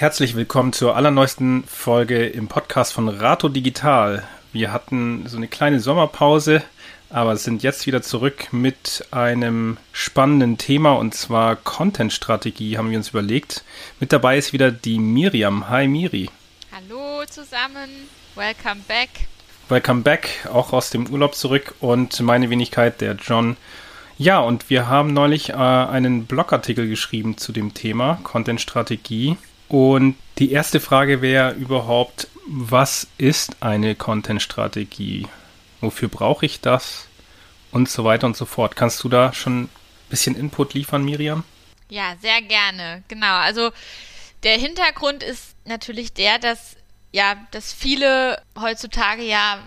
Herzlich willkommen zur allerneuesten Folge im Podcast von Rato Digital. Wir hatten so eine kleine Sommerpause, aber sind jetzt wieder zurück mit einem spannenden Thema und zwar Content-Strategie haben wir uns überlegt. Mit dabei ist wieder die Miriam. Hi Miri. Hallo zusammen, welcome back. Welcome back, auch aus dem Urlaub zurück und meine Wenigkeit, der John. Ja, und wir haben neulich äh, einen Blogartikel geschrieben zu dem Thema Content-Strategie. Und die erste Frage wäre überhaupt, was ist eine Content-Strategie? wofür brauche ich das und so weiter und so fort. Kannst du da schon ein bisschen Input liefern, Miriam? Ja, sehr gerne. Genau. Also der Hintergrund ist natürlich der, dass ja, dass viele heutzutage ja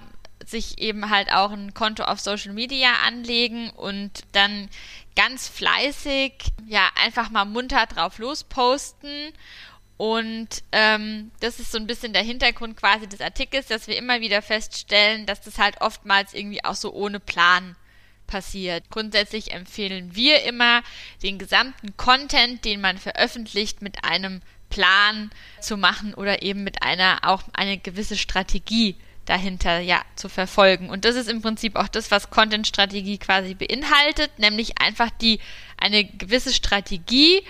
sich eben halt auch ein Konto auf Social Media anlegen und dann ganz fleißig ja einfach mal munter drauf losposten und ähm, das ist so ein bisschen der Hintergrund quasi des Artikels, dass wir immer wieder feststellen, dass das halt oftmals irgendwie auch so ohne Plan passiert. Grundsätzlich empfehlen wir immer, den gesamten Content, den man veröffentlicht, mit einem Plan zu machen oder eben mit einer auch eine gewisse Strategie dahinter ja zu verfolgen. Und das ist im Prinzip auch das, was Content-Strategie quasi beinhaltet, nämlich einfach die eine gewisse Strategie,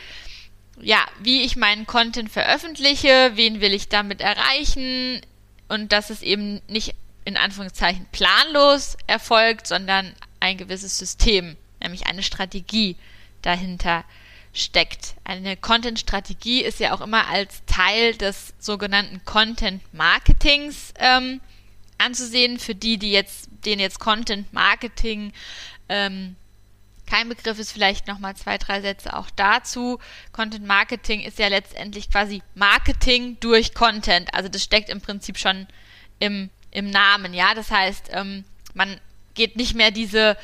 ja, wie ich meinen Content veröffentliche, wen will ich damit erreichen und dass es eben nicht in Anführungszeichen planlos erfolgt, sondern ein gewisses System, nämlich eine Strategie dahinter steckt. Eine Content-Strategie ist ja auch immer als Teil des sogenannten Content-Marketings ähm, anzusehen. Für die, die jetzt, denen jetzt Content-Marketing ähm, kein Begriff ist, vielleicht nochmal zwei, drei Sätze auch dazu. Content Marketing ist ja letztendlich quasi Marketing durch Content. Also das steckt im Prinzip schon im, im Namen, ja. Das heißt, ähm, man geht nicht mehr diese,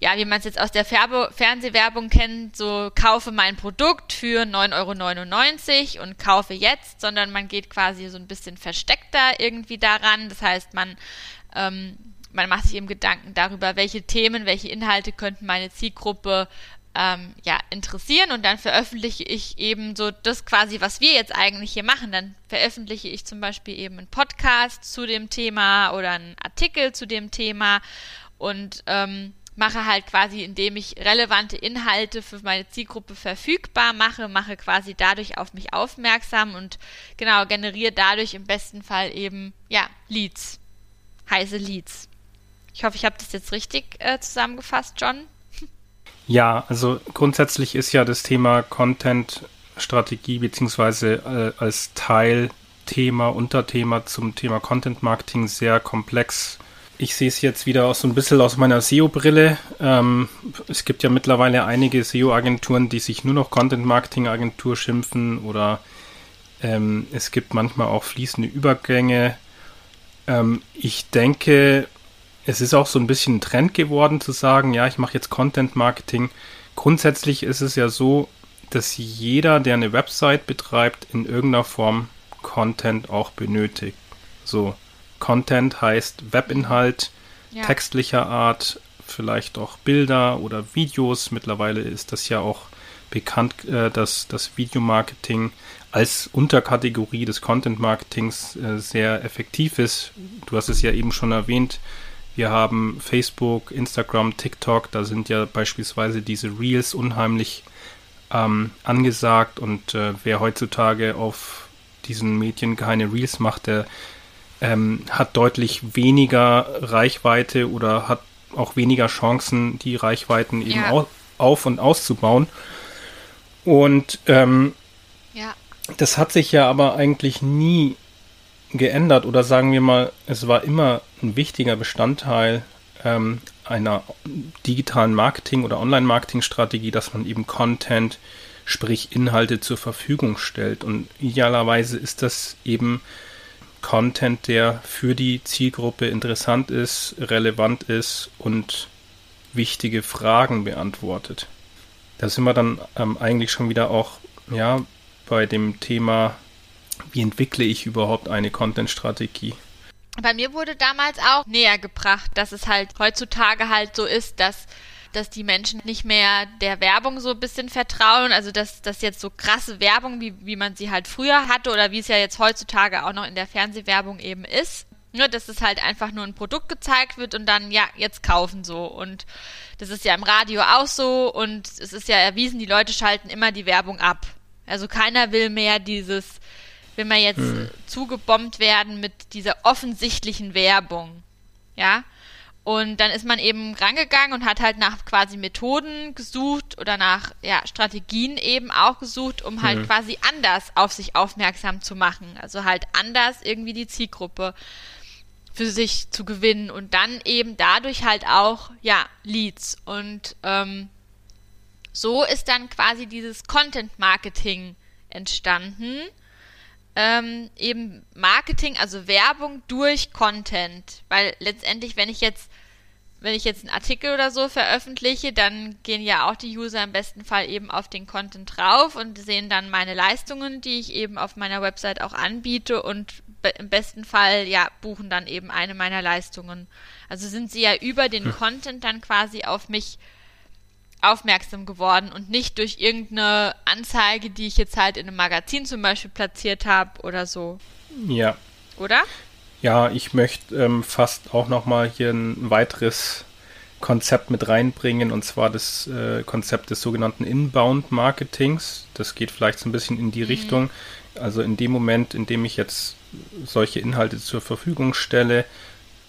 ja, wie man es jetzt aus der Ferbe Fernsehwerbung kennt, so kaufe mein Produkt für 9,99 Euro und kaufe jetzt, sondern man geht quasi so ein bisschen versteckter irgendwie daran. Das heißt, man ähm, man macht sich eben Gedanken darüber, welche Themen, welche Inhalte könnten meine Zielgruppe ähm, ja, interessieren und dann veröffentliche ich eben so das quasi, was wir jetzt eigentlich hier machen. Dann veröffentliche ich zum Beispiel eben einen Podcast zu dem Thema oder einen Artikel zu dem Thema und ähm, mache halt quasi, indem ich relevante Inhalte für meine Zielgruppe verfügbar mache, mache quasi dadurch auf mich aufmerksam und genau generiere dadurch im besten Fall eben ja Leads, heiße Leads. Ich hoffe, ich habe das jetzt richtig äh, zusammengefasst, John. Ja, also grundsätzlich ist ja das Thema Content-Strategie beziehungsweise äh, als Teilthema, Unterthema zum Thema Content-Marketing sehr komplex. Ich sehe es jetzt wieder so ein bisschen aus meiner SEO-Brille. Ähm, es gibt ja mittlerweile einige SEO-Agenturen, die sich nur noch Content-Marketing-Agentur schimpfen oder ähm, es gibt manchmal auch fließende Übergänge. Ähm, ich denke, es ist auch so ein bisschen ein Trend geworden zu sagen, ja, ich mache jetzt Content Marketing. Grundsätzlich ist es ja so, dass jeder, der eine Website betreibt, in irgendeiner Form Content auch benötigt. So, Content heißt Webinhalt, ja. textlicher Art, vielleicht auch Bilder oder Videos. Mittlerweile ist das ja auch bekannt, äh, dass das Videomarketing als Unterkategorie des Content Marketings äh, sehr effektiv ist. Du hast es ja eben schon erwähnt, wir haben Facebook, Instagram, TikTok, da sind ja beispielsweise diese Reels unheimlich ähm, angesagt und äh, wer heutzutage auf diesen Medien keine Reels macht, der ähm, hat deutlich weniger Reichweite oder hat auch weniger Chancen, die Reichweiten eben ja. au auf und auszubauen. Und ähm, ja. das hat sich ja aber eigentlich nie geändert oder sagen wir mal, es war immer ein wichtiger Bestandteil ähm, einer digitalen Marketing- oder Online-Marketing-Strategie, dass man eben Content, sprich Inhalte zur Verfügung stellt. Und idealerweise ist das eben Content, der für die Zielgruppe interessant ist, relevant ist und wichtige Fragen beantwortet. Da sind wir dann ähm, eigentlich schon wieder auch ja, bei dem Thema wie entwickle ich überhaupt eine Content-Strategie? Bei mir wurde damals auch näher gebracht, dass es halt heutzutage halt so ist, dass dass die Menschen nicht mehr der Werbung so ein bisschen vertrauen, also dass das jetzt so krasse Werbung, wie, wie man sie halt früher hatte oder wie es ja jetzt heutzutage auch noch in der Fernsehwerbung eben ist, ne, dass es halt einfach nur ein Produkt gezeigt wird und dann, ja, jetzt kaufen so. Und das ist ja im Radio auch so und es ist ja erwiesen, die Leute schalten immer die Werbung ab. Also keiner will mehr dieses, wenn wir jetzt hm. zugebombt werden mit dieser offensichtlichen Werbung. Ja. Und dann ist man eben rangegangen und hat halt nach quasi Methoden gesucht oder nach ja, Strategien eben auch gesucht, um halt mhm. quasi anders auf sich aufmerksam zu machen. Also halt anders irgendwie die Zielgruppe für sich zu gewinnen und dann eben dadurch halt auch, ja, Leads. Und ähm, so ist dann quasi dieses Content Marketing entstanden. Ähm, eben Marketing, also Werbung durch Content. Weil letztendlich, wenn ich jetzt, wenn ich jetzt einen Artikel oder so veröffentliche, dann gehen ja auch die User im besten Fall eben auf den Content drauf und sehen dann meine Leistungen, die ich eben auf meiner Website auch anbiete und im besten Fall ja buchen dann eben eine meiner Leistungen. Also sind sie ja über den hm. Content dann quasi auf mich aufmerksam geworden und nicht durch irgendeine Anzeige, die ich jetzt halt in einem Magazin zum Beispiel platziert habe oder so. Ja. Oder? Ja, ich möchte ähm, fast auch nochmal hier ein weiteres Konzept mit reinbringen und zwar das äh, Konzept des sogenannten Inbound Marketings. Das geht vielleicht so ein bisschen in die mhm. Richtung. Also in dem Moment, in dem ich jetzt solche Inhalte zur Verfügung stelle,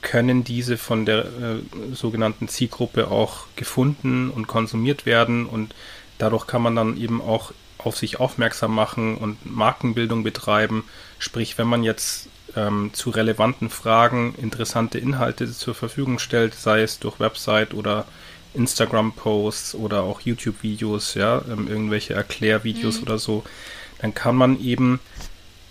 können diese von der äh, sogenannten Zielgruppe auch gefunden und konsumiert werden und dadurch kann man dann eben auch auf sich aufmerksam machen und Markenbildung betreiben. Sprich, wenn man jetzt ähm, zu relevanten Fragen interessante Inhalte zur Verfügung stellt, sei es durch Website oder Instagram-Posts oder auch YouTube-Videos, ja, ähm, irgendwelche Erklärvideos mhm. oder so, dann kann man eben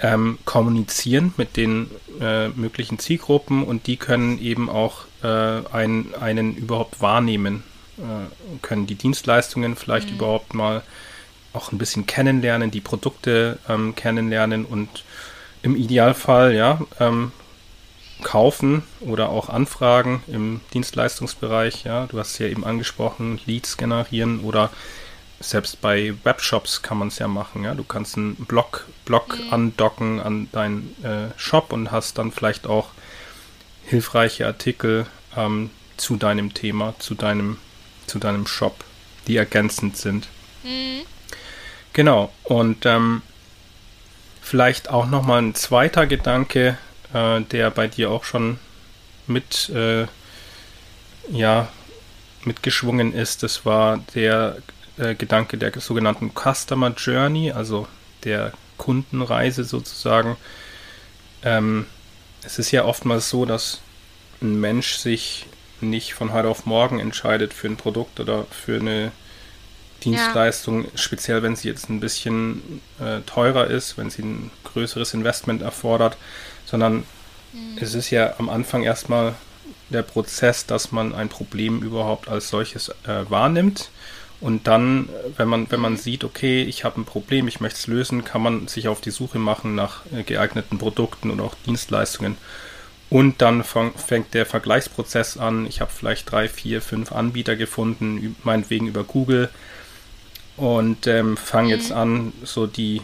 ähm, kommunizieren mit den äh, möglichen Zielgruppen und die können eben auch äh, einen, einen überhaupt wahrnehmen, äh, können die Dienstleistungen vielleicht mhm. überhaupt mal auch ein bisschen kennenlernen, die Produkte ähm, kennenlernen und im Idealfall ja ähm, kaufen oder auch anfragen im Dienstleistungsbereich. Ja, du hast es ja eben angesprochen, Leads generieren oder selbst bei Webshops kann man es ja machen. Ja? Du kannst einen Blog, Blog mhm. andocken an deinen äh, Shop und hast dann vielleicht auch hilfreiche Artikel ähm, zu deinem Thema, zu deinem, zu deinem Shop, die ergänzend sind. Mhm. Genau. Und ähm, vielleicht auch nochmal ein zweiter Gedanke, äh, der bei dir auch schon mit äh, ja mitgeschwungen ist. Das war der äh, Gedanke der sogenannten Customer Journey, also der Kundenreise sozusagen. Ähm, es ist ja oftmals so, dass ein Mensch sich nicht von heute auf morgen entscheidet für ein Produkt oder für eine Dienstleistung, ja. speziell wenn sie jetzt ein bisschen äh, teurer ist, wenn sie ein größeres Investment erfordert, sondern mhm. es ist ja am Anfang erstmal der Prozess, dass man ein Problem überhaupt als solches äh, wahrnimmt und dann, wenn man, wenn man sieht, okay, ich habe ein Problem, ich möchte es lösen, kann man sich auf die Suche machen nach äh, geeigneten Produkten und auch Dienstleistungen. Und dann fängt der Vergleichsprozess an. Ich habe vielleicht drei, vier, fünf Anbieter gefunden, meinetwegen über Google. Und ähm, fange jetzt mhm. an, so die,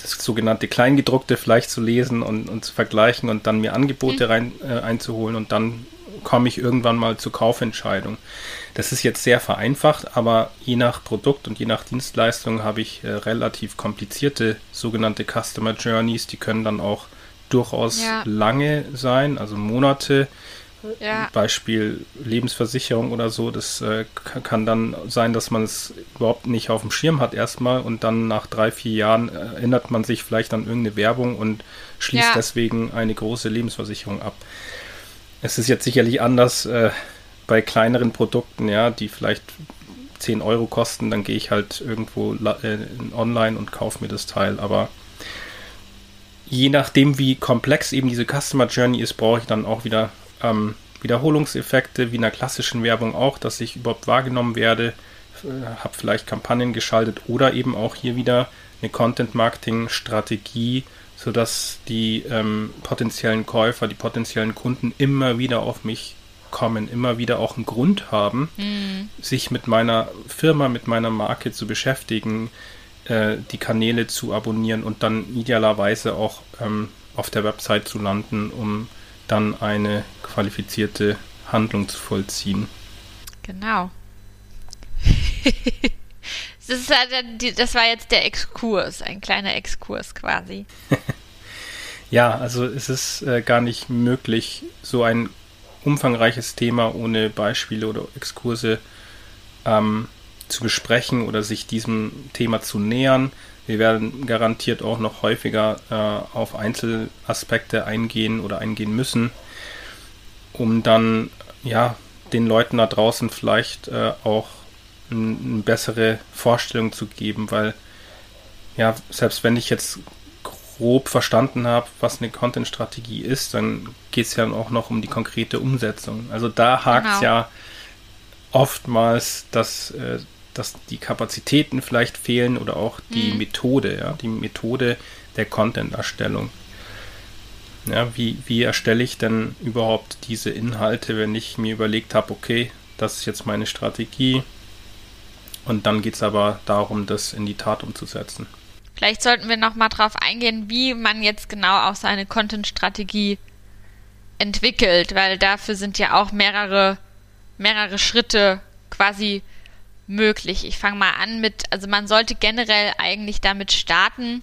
das sogenannte Kleingedruckte vielleicht zu lesen und, und zu vergleichen und dann mir Angebote mhm. rein, äh, einzuholen und dann komme ich irgendwann mal zur Kaufentscheidung. Das ist jetzt sehr vereinfacht, aber je nach Produkt und je nach Dienstleistung habe ich äh, relativ komplizierte sogenannte Customer Journeys. Die können dann auch durchaus ja. lange sein, also Monate. Ja. Beispiel Lebensversicherung oder so, das äh, kann dann sein, dass man es überhaupt nicht auf dem Schirm hat erstmal und dann nach drei, vier Jahren äh, erinnert man sich vielleicht an irgendeine Werbung und schließt ja. deswegen eine große Lebensversicherung ab. Es ist jetzt sicherlich anders äh, bei kleineren Produkten, ja, die vielleicht 10 Euro kosten, dann gehe ich halt irgendwo äh, online und kaufe mir das Teil. Aber je nachdem, wie komplex eben diese Customer Journey ist, brauche ich dann auch wieder ähm, Wiederholungseffekte, wie in der klassischen Werbung auch, dass ich überhaupt wahrgenommen werde, äh, habe vielleicht Kampagnen geschaltet oder eben auch hier wieder eine Content-Marketing-Strategie, sodass die ähm, potenziellen Käufer, die potenziellen Kunden immer wieder auf mich kommen, immer wieder auch einen Grund haben, mhm. sich mit meiner Firma, mit meiner Marke zu beschäftigen, äh, die Kanäle zu abonnieren und dann idealerweise auch ähm, auf der Website zu landen, um dann eine qualifizierte Handlung zu vollziehen. Genau. das, das war jetzt der Exkurs, ein kleiner Exkurs quasi. ja, also es ist äh, gar nicht möglich, so ein umfangreiches Thema ohne Beispiele oder Exkurse ähm, zu besprechen oder sich diesem Thema zu nähern. Wir werden garantiert auch noch häufiger äh, auf Einzelaspekte eingehen oder eingehen müssen, um dann ja den Leuten da draußen vielleicht äh, auch ein, eine bessere Vorstellung zu geben, weil ja, selbst wenn ich jetzt grob verstanden habe, was eine Content-Strategie ist, dann geht es ja auch noch um die konkrete Umsetzung. Also da hakt es genau. ja oftmals, dass, äh, dass die Kapazitäten vielleicht fehlen oder auch die mhm. Methode, ja, die Methode der Content-Erstellung. Ja, wie, wie erstelle ich denn überhaupt diese Inhalte, wenn ich mir überlegt habe, okay, das ist jetzt meine Strategie und dann geht es aber darum, das in die Tat umzusetzen. Vielleicht sollten wir nochmal drauf eingehen, wie man jetzt genau auch seine Content-Strategie entwickelt, weil dafür sind ja auch mehrere, mehrere Schritte quasi möglich. Ich fange mal an mit, also man sollte generell eigentlich damit starten,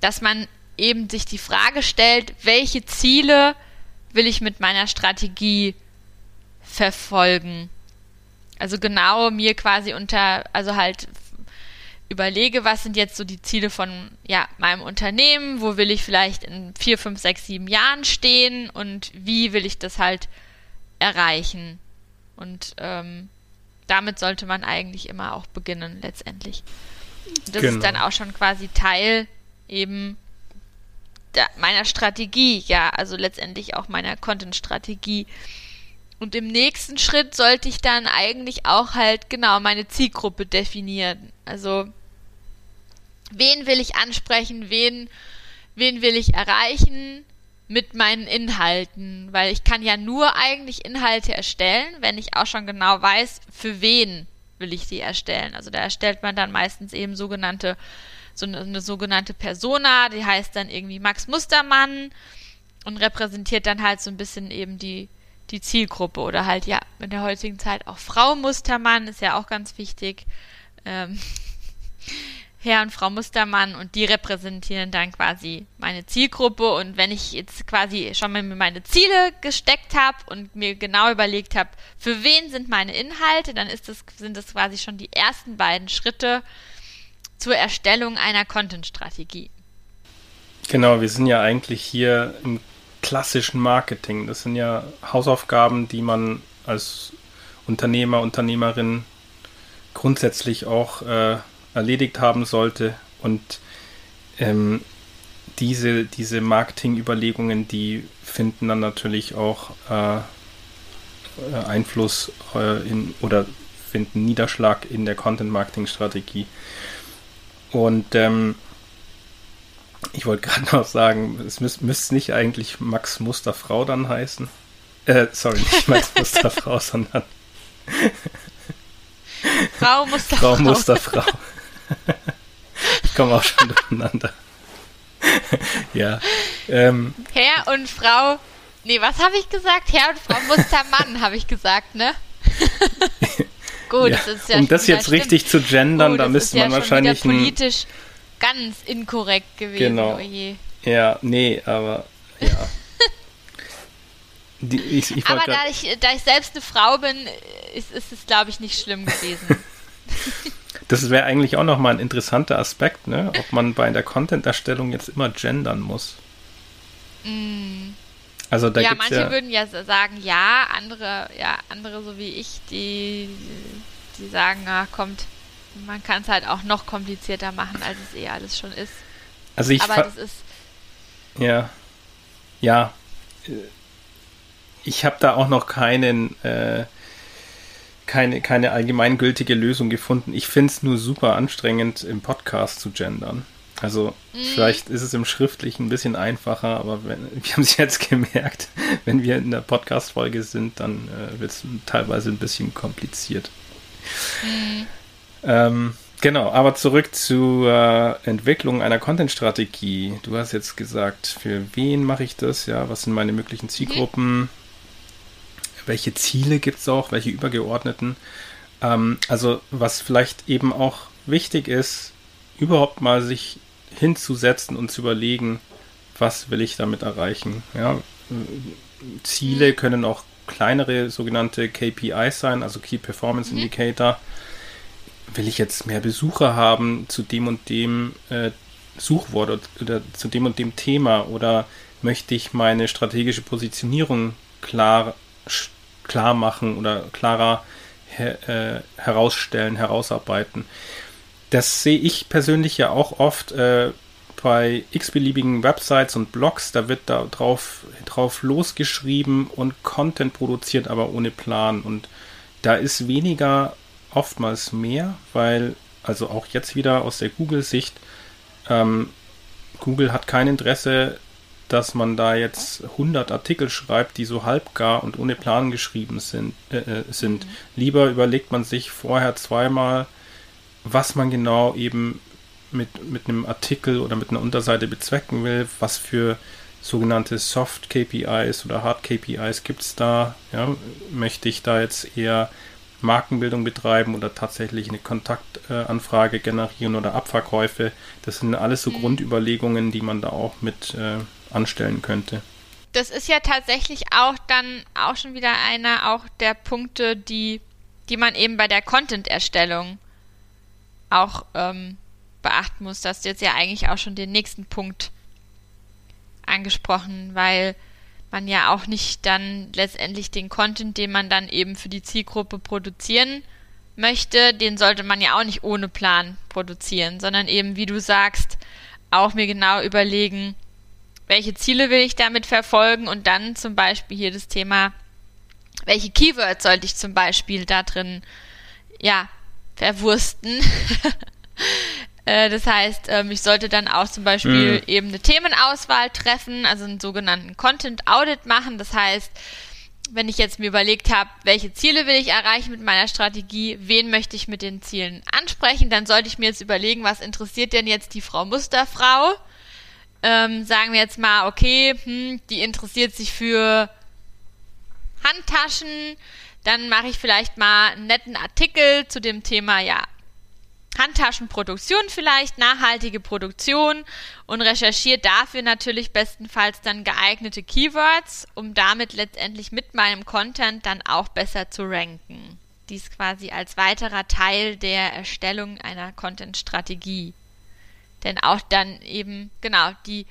dass man eben sich die Frage stellt, welche Ziele will ich mit meiner Strategie verfolgen? Also genau mir quasi unter, also halt überlege, was sind jetzt so die Ziele von ja, meinem Unternehmen, wo will ich vielleicht in vier, fünf, sechs, sieben Jahren stehen und wie will ich das halt erreichen. Und ähm, damit sollte man eigentlich immer auch beginnen, letztendlich. Das genau. ist dann auch schon quasi Teil eben der, meiner Strategie, ja, also letztendlich auch meiner Content-Strategie. Und im nächsten Schritt sollte ich dann eigentlich auch halt genau meine Zielgruppe definieren. Also wen will ich ansprechen, wen, wen will ich erreichen mit meinen Inhalten, weil ich kann ja nur eigentlich Inhalte erstellen, wenn ich auch schon genau weiß, für wen will ich die erstellen. Also da erstellt man dann meistens eben sogenannte so eine, eine sogenannte Persona, die heißt dann irgendwie Max Mustermann und repräsentiert dann halt so ein bisschen eben die, die Zielgruppe oder halt ja in der heutigen Zeit auch Frau Mustermann ist ja auch ganz wichtig. Ähm, Herr und Frau Mustermann und die repräsentieren dann quasi meine Zielgruppe und wenn ich jetzt quasi schon mal meine Ziele gesteckt habe und mir genau überlegt habe, für wen sind meine Inhalte, dann ist das, sind das quasi schon die ersten beiden Schritte, zur Erstellung einer Content-Strategie. Genau, wir sind ja eigentlich hier im klassischen Marketing. Das sind ja Hausaufgaben, die man als Unternehmer, Unternehmerin grundsätzlich auch äh, erledigt haben sollte. Und ähm, diese, diese Marketingüberlegungen, die finden dann natürlich auch äh, Einfluss äh, in oder finden Niederschlag in der Content-Marketing-Strategie. Und ähm, ich wollte gerade noch sagen, es müsste müsst nicht eigentlich Max Musterfrau dann heißen. Äh, sorry, nicht Max Musterfrau, sondern Frau Musterfrau. Frau Musterfrau. ich komme auch schon durcheinander. ja. Ähm, Herr und Frau. Nee, was habe ich gesagt? Herr und Frau Mustermann, habe ich gesagt, ne? Gut, ja, das ist ja Um das jetzt stimmt. richtig zu gendern, oh, da müsste man ja wahrscheinlich. Schon politisch ganz inkorrekt gewesen. Genau. Oh ja, nee, aber ja. Die, ich, ich aber da ich, da ich selbst eine Frau bin, ist, ist es, glaube ich, nicht schlimm gewesen. Das wäre eigentlich auch nochmal ein interessanter Aspekt, ne? ob man bei der Content-Erstellung jetzt immer gendern muss. Mm. Also da ja, manche ja würden ja sagen ja, andere, ja, andere so wie ich, die, die sagen, ah, kommt, man kann es halt auch noch komplizierter machen, als es eh alles schon ist. Also ich Aber das ist. Ja. Ja. Ich habe da auch noch keinen, äh, keine, keine allgemeingültige Lösung gefunden. Ich finde es nur super anstrengend, im Podcast zu gendern. Also mhm. vielleicht ist es im Schriftlichen ein bisschen einfacher, aber wenn, wir haben es jetzt gemerkt, wenn wir in der Podcast-Folge sind, dann äh, wird es teilweise ein bisschen kompliziert. Mhm. Ähm, genau, aber zurück zur äh, Entwicklung einer Content-Strategie. Du hast jetzt gesagt, für wen mache ich das? Ja, was sind meine möglichen Zielgruppen? Mhm. Welche Ziele gibt es auch? Welche übergeordneten? Ähm, also was vielleicht eben auch wichtig ist, überhaupt mal sich hinzusetzen und zu überlegen, was will ich damit erreichen. Ja, Ziele können auch kleinere sogenannte KPIs sein, also Key Performance mhm. Indicator. Will ich jetzt mehr Besucher haben zu dem und dem äh, Suchwort oder, oder, zu dem und dem Thema oder möchte ich meine strategische Positionierung klar, klar machen oder klarer her, äh, herausstellen, herausarbeiten? das sehe ich persönlich ja auch oft äh, bei x-beliebigen Websites und Blogs. Da wird da drauf, drauf losgeschrieben und Content produziert, aber ohne Plan. Und da ist weniger oftmals mehr, weil, also auch jetzt wieder aus der Google-Sicht, ähm, Google hat kein Interesse, dass man da jetzt 100 Artikel schreibt, die so halbgar und ohne Plan geschrieben sind. Äh, äh sind. Mhm. Lieber überlegt man sich vorher zweimal, was man genau eben mit, mit einem Artikel oder mit einer Unterseite bezwecken will, was für sogenannte Soft KPIs oder Hard KPIs gibt es da. Ja, möchte ich da jetzt eher Markenbildung betreiben oder tatsächlich eine Kontaktanfrage generieren oder Abverkäufe? Das sind alles so mhm. Grundüberlegungen, die man da auch mit äh, anstellen könnte. Das ist ja tatsächlich auch dann auch schon wieder einer auch der Punkte, die, die man eben bei der Content-Erstellung auch ähm, beachten muss, dass du jetzt ja eigentlich auch schon den nächsten Punkt angesprochen, weil man ja auch nicht dann letztendlich den Content, den man dann eben für die Zielgruppe produzieren möchte, den sollte man ja auch nicht ohne Plan produzieren, sondern eben, wie du sagst, auch mir genau überlegen, welche Ziele will ich damit verfolgen und dann zum Beispiel hier das Thema, welche Keywords sollte ich zum Beispiel da drin, ja, verwursten. Äh, das heißt, ähm, ich sollte dann auch zum Beispiel mhm. eben eine Themenauswahl treffen, also einen sogenannten Content Audit machen. Das heißt, wenn ich jetzt mir überlegt habe, welche Ziele will ich erreichen mit meiner Strategie, wen möchte ich mit den Zielen ansprechen, dann sollte ich mir jetzt überlegen, was interessiert denn jetzt die Frau Musterfrau? Ähm, sagen wir jetzt mal, okay, hm, die interessiert sich für Handtaschen, dann mache ich vielleicht mal einen netten Artikel zu dem Thema, ja, Handtaschenproduktion vielleicht, nachhaltige Produktion und recherchiere dafür natürlich bestenfalls dann geeignete Keywords, um damit letztendlich mit meinem Content dann auch besser zu ranken. Dies quasi als weiterer Teil der Erstellung einer Content-Strategie. Denn auch dann eben, genau, die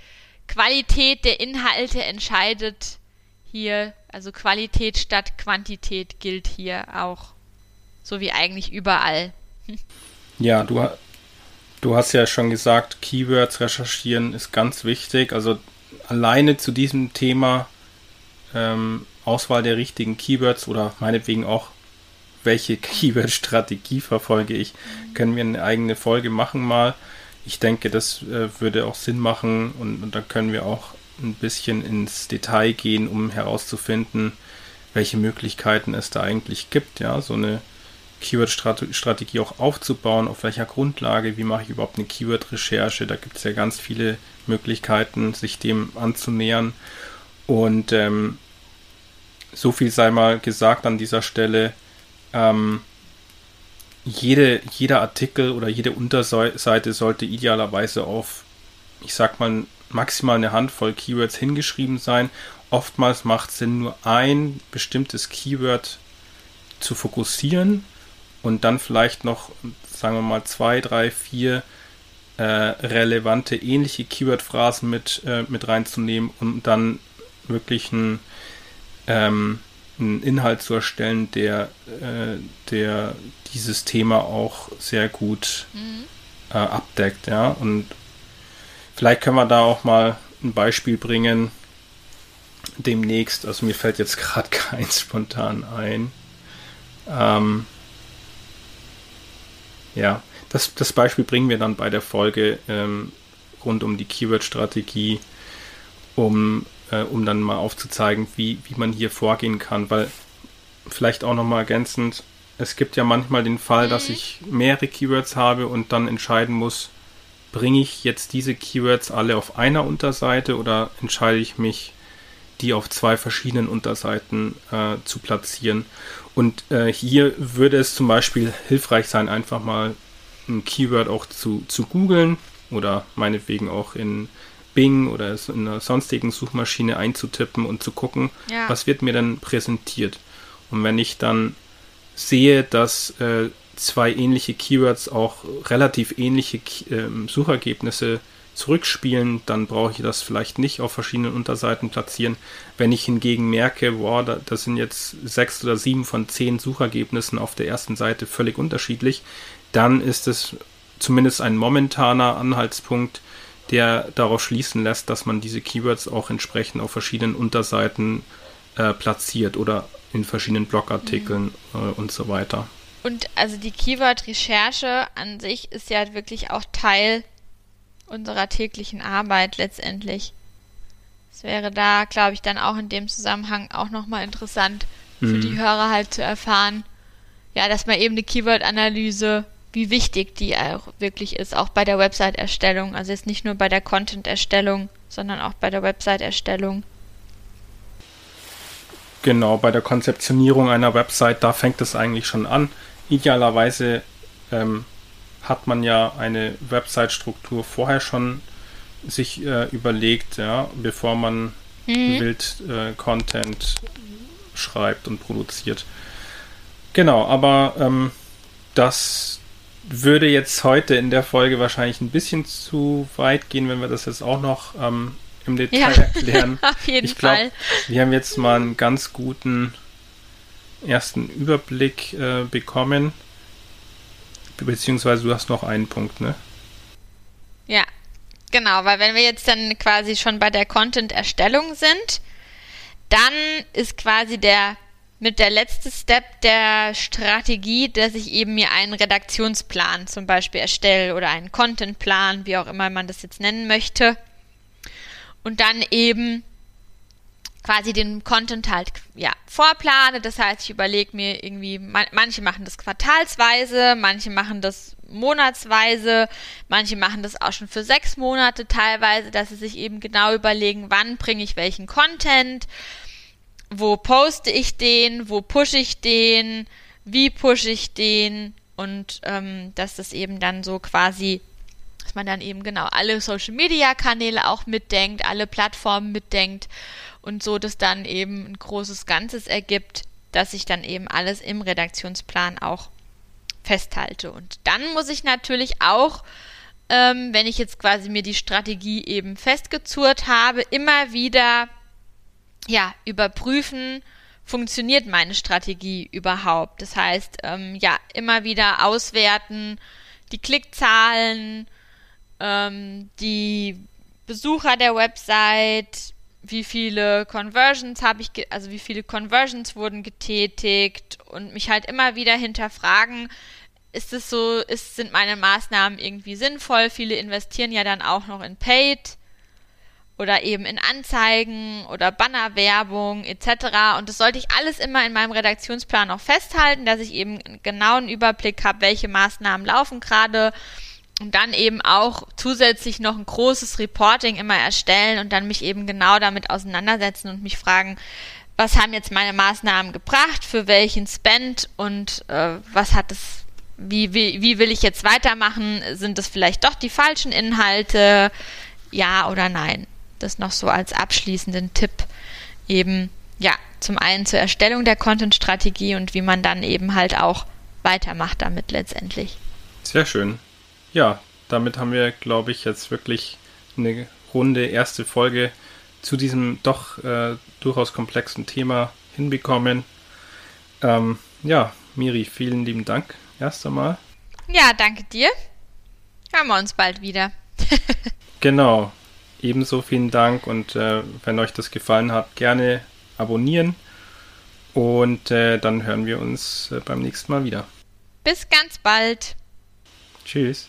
Qualität der Inhalte entscheidet hier, also Qualität statt Quantität gilt hier auch, so wie eigentlich überall. Ja, du, du hast ja schon gesagt, Keywords recherchieren ist ganz wichtig. Also alleine zu diesem Thema ähm, Auswahl der richtigen Keywords oder meinetwegen auch welche Keyword-Strategie verfolge ich, können wir eine eigene Folge machen mal. Ich denke, das äh, würde auch Sinn machen und, und da können wir auch ein bisschen ins Detail gehen, um herauszufinden, welche Möglichkeiten es da eigentlich gibt, ja, so eine Keyword-Strategie auch aufzubauen, auf welcher Grundlage, wie mache ich überhaupt eine Keyword-Recherche, da gibt es ja ganz viele Möglichkeiten, sich dem anzunähern. Und ähm, so viel sei mal gesagt an dieser Stelle. Ähm, jede, jeder Artikel oder jede Unterseite sollte idealerweise auf, ich sag mal, maximal eine Handvoll Keywords hingeschrieben sein. Oftmals macht es Sinn, nur ein bestimmtes Keyword zu fokussieren und dann vielleicht noch, sagen wir mal, zwei, drei, vier äh, relevante ähnliche Keyword-Phrasen mit, äh, mit reinzunehmen und dann wirklich ein, ähm, einen Inhalt zu erstellen, der, äh, der dieses Thema auch sehr gut mhm. Äh, abdeckt. Ja? Und Vielleicht können wir da auch mal ein Beispiel bringen demnächst. Also mir fällt jetzt gerade keins spontan ein. Ähm, ja, das, das Beispiel bringen wir dann bei der Folge, ähm, rund um die Keyword-Strategie, um, äh, um dann mal aufzuzeigen, wie, wie man hier vorgehen kann. Weil vielleicht auch nochmal ergänzend, es gibt ja manchmal den Fall, mhm. dass ich mehrere Keywords habe und dann entscheiden muss, bringe ich jetzt diese Keywords alle auf einer Unterseite oder entscheide ich mich, die auf zwei verschiedenen Unterseiten äh, zu platzieren. Und äh, hier würde es zum Beispiel hilfreich sein, einfach mal ein Keyword auch zu, zu googeln oder meinetwegen auch in Bing oder in einer sonstigen Suchmaschine einzutippen und zu gucken, ja. was wird mir dann präsentiert. Und wenn ich dann sehe, dass äh, zwei ähnliche Keywords auch relativ ähnliche äh, Suchergebnisse zurückspielen, dann brauche ich das vielleicht nicht auf verschiedenen Unterseiten platzieren. Wenn ich hingegen merke, wow, da, das sind jetzt sechs oder sieben von zehn Suchergebnissen auf der ersten Seite völlig unterschiedlich, dann ist es zumindest ein momentaner Anhaltspunkt, der darauf schließen lässt, dass man diese Keywords auch entsprechend auf verschiedenen Unterseiten äh, platziert oder in verschiedenen Blogartikeln mhm. äh, und so weiter. Und also die Keyword-Recherche an sich ist ja wirklich auch Teil unserer täglichen Arbeit letztendlich. Es wäre da, glaube ich, dann auch in dem Zusammenhang auch nochmal interessant mhm. für die mhm. Hörer halt zu erfahren, ja, dass man eben eine Keyword-Analyse, wie wichtig die auch wirklich ist, auch bei der Website-Erstellung. Also jetzt nicht nur bei der Content-Erstellung, sondern auch bei der Website-Erstellung. Genau, bei der Konzeptionierung einer Website, da fängt es eigentlich schon an. Idealerweise ähm, hat man ja eine Website-Struktur vorher schon sich äh, überlegt, ja, bevor man mhm. wild äh, schreibt und produziert. Genau, aber ähm, das würde jetzt heute in der Folge wahrscheinlich ein bisschen zu weit gehen, wenn wir das jetzt auch noch ähm, im Detail ja, erklären. Auf jeden ich glaube, wir haben jetzt mal einen ganz guten ersten Überblick äh, bekommen. Beziehungsweise du hast noch einen Punkt, ne? Ja, genau, weil wenn wir jetzt dann quasi schon bei der Content-Erstellung sind, dann ist quasi der mit der letzte Step der Strategie, dass ich eben mir einen Redaktionsplan zum Beispiel erstelle oder einen Contentplan, wie auch immer man das jetzt nennen möchte und dann eben quasi den Content halt ja vorplane. Das heißt, ich überlege mir irgendwie, manche machen das quartalsweise, manche machen das monatsweise, manche machen das auch schon für sechs Monate teilweise, dass sie sich eben genau überlegen, wann bringe ich welchen Content, wo poste ich den, wo pushe ich den, wie pushe ich den und ähm, dass das eben dann so quasi dass man dann eben genau alle Social Media Kanäle auch mitdenkt, alle Plattformen mitdenkt und so das dann eben ein großes Ganzes ergibt, dass ich dann eben alles im Redaktionsplan auch festhalte. Und dann muss ich natürlich auch, ähm, wenn ich jetzt quasi mir die Strategie eben festgezurrt habe, immer wieder ja überprüfen, funktioniert meine Strategie überhaupt? Das heißt, ähm, ja, immer wieder auswerten, die Klickzahlen, ähm, die Besucher der Website, wie viele Conversions habe ich, also wie viele Conversions wurden getätigt und mich halt immer wieder hinterfragen, ist es so, ist, sind meine Maßnahmen irgendwie sinnvoll? Viele investieren ja dann auch noch in Paid oder eben in Anzeigen oder Bannerwerbung etc. Und das sollte ich alles immer in meinem Redaktionsplan auch festhalten, dass ich eben einen genauen Überblick habe, welche Maßnahmen laufen gerade und dann eben auch zusätzlich noch ein großes Reporting immer erstellen und dann mich eben genau damit auseinandersetzen und mich fragen, was haben jetzt meine Maßnahmen gebracht, für welchen Spend und äh, was hat es, wie, wie, wie will ich jetzt weitermachen? Sind das vielleicht doch die falschen Inhalte? Ja oder nein? Das noch so als abschließenden Tipp eben, ja, zum einen zur Erstellung der Content-Strategie und wie man dann eben halt auch weitermacht damit letztendlich. Sehr schön ja, damit haben wir, glaube ich, jetzt wirklich eine runde erste Folge zu diesem doch äh, durchaus komplexen Thema hinbekommen. Ähm, ja, Miri, vielen lieben Dank erst einmal. Ja, danke dir. Hören wir uns bald wieder. genau, ebenso vielen Dank und äh, wenn euch das gefallen hat, gerne abonnieren und äh, dann hören wir uns äh, beim nächsten Mal wieder. Bis ganz bald. Tschüss.